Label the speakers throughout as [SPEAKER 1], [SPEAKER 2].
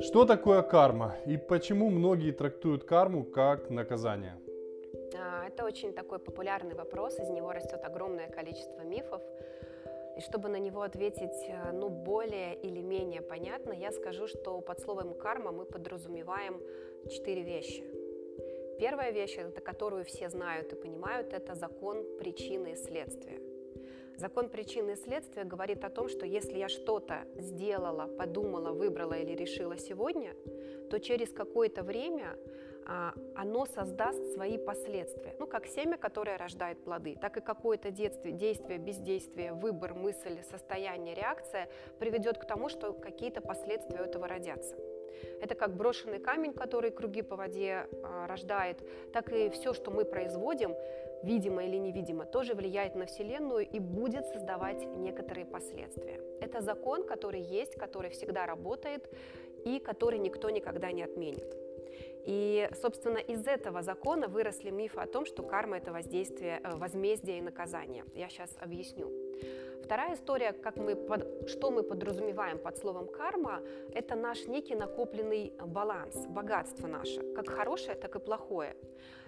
[SPEAKER 1] Что такое карма и почему многие трактуют карму как наказание?
[SPEAKER 2] А, это очень такой популярный вопрос, из него растет огромное количество мифов. И чтобы на него ответить э, ну, более или менее понятно, я скажу, что под словом карма мы подразумеваем четыре вещи. Первая вещь, это которую все знают и понимают, это закон причины и следствия. Закон причины и следствия говорит о том, что если я что-то сделала, подумала, выбрала или решила сегодня, то через какое-то время а, оно создаст свои последствия. Ну, как семя, которое рождает плоды, так и какое-то действие, действие, бездействие, выбор, мысль, состояние, реакция приведет к тому, что какие-то последствия этого родятся. Это как брошенный камень, который круги по воде а, рождает, так и все, что мы производим, видимо или невидимо, тоже влияет на Вселенную и будет создавать некоторые последствия. Это закон, который есть, который всегда работает и который никто никогда не отменит. И, собственно, из этого закона выросли мифы о том, что карма – это воздействие, э, возмездие и наказание. Я сейчас объясню. Вторая история, как мы под, что мы подразумеваем под словом карма, это наш некий накопленный баланс, богатство наше, как хорошее, так и плохое.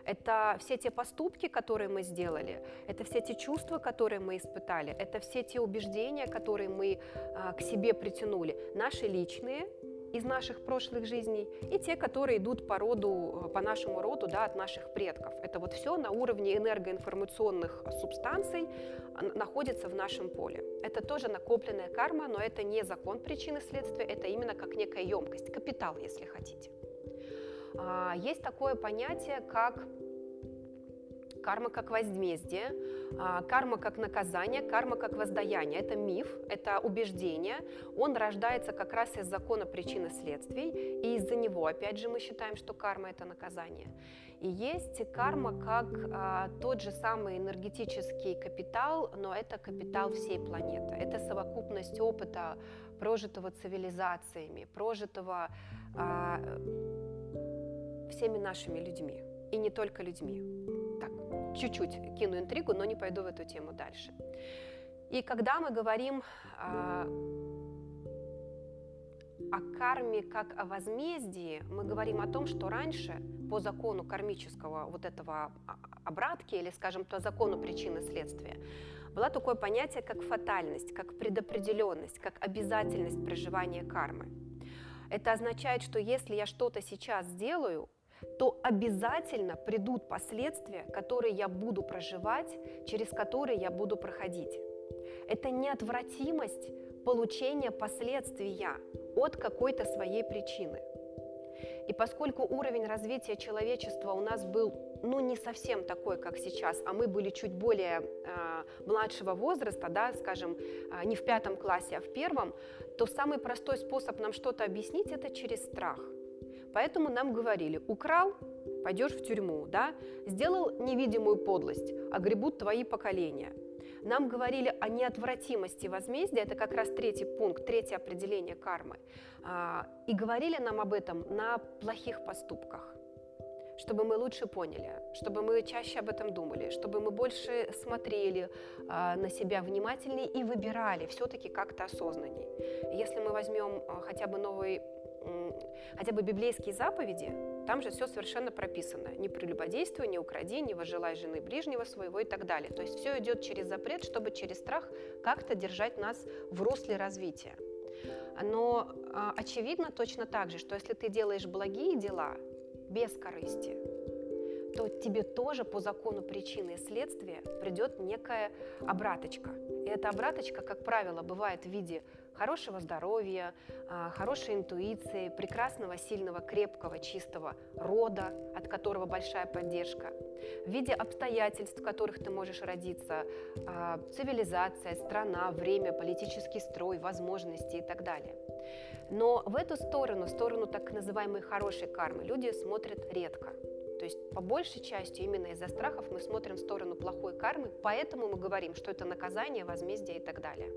[SPEAKER 2] Это все те поступки, которые мы сделали, это все те чувства, которые мы испытали, это все те убеждения, которые мы а, к себе притянули, наши личные из наших прошлых жизней и те, которые идут по роду, э, по нашему роду, да, от наших предков. Это вот все на уровне энергоинформационных субстанций а, находится в нашем поле. Это тоже накопленная карма, но это не закон причины следствия, это именно как некая емкость, капитал, если хотите. А, есть такое понятие, как карма как возмездие, а, карма как наказание, карма как воздаяние. Это миф, это убеждение. Он рождается как раз из закона причины следствий, и из-за него, опять же, мы считаем, что карма – это наказание. И есть карма как а, тот же самый энергетический капитал, но это капитал всей планеты. Это совокупность опыта, прожитого цивилизациями, прожитого а, всеми нашими людьми, и не только людьми чуть-чуть кину интригу, но не пойду в эту тему дальше. И когда мы говорим а, о карме как о возмездии, мы говорим о том, что раньше по закону кармического вот этого обратки или, скажем, по закону причины следствия, было такое понятие, как фатальность, как предопределенность, как обязательность проживания кармы. Это означает, что если я что-то сейчас сделаю, то обязательно придут последствия, которые я буду проживать, через которые я буду проходить. Это неотвратимость получения последствия от какой-то своей причины. И поскольку уровень развития человечества у нас был ну, не совсем такой, как сейчас, а мы были чуть более э, младшего возраста, да, скажем, э, не в пятом классе, а в первом, то самый простой способ нам что-то объяснить – это через страх – Поэтому нам говорили, украл, пойдешь в тюрьму, да? сделал невидимую подлость, огребут твои поколения. Нам говорили о неотвратимости возмездия, это как раз третий пункт, третье определение кармы. А, и говорили нам об этом на плохих поступках чтобы мы лучше поняли, чтобы мы чаще об этом думали, чтобы мы больше смотрели э, на себя внимательнее и выбирали все-таки как-то осознанней. Если мы возьмем э, хотя бы новый хотя бы библейские заповеди, там же все совершенно прописано. Не прелюбодействуй, не укради, не возжелай жены ближнего своего и так далее. То есть все идет через запрет, чтобы через страх как-то держать нас в русле развития. Но а, очевидно точно так же, что если ты делаешь благие дела без корысти, то тебе тоже по закону причины и следствия придет некая обраточка. И эта обраточка, как правило, бывает в виде хорошего здоровья, а, хорошей интуиции, прекрасного, сильного, крепкого, чистого рода, от которого большая поддержка, в виде обстоятельств, в которых ты можешь родиться, а, цивилизация, страна, время, политический строй, возможности и так далее. Но в эту сторону, сторону так называемой хорошей кармы, люди смотрят редко. То есть по большей части именно из-за страхов мы смотрим в сторону плохой кармы, поэтому мы говорим, что это наказание, возмездие и так далее.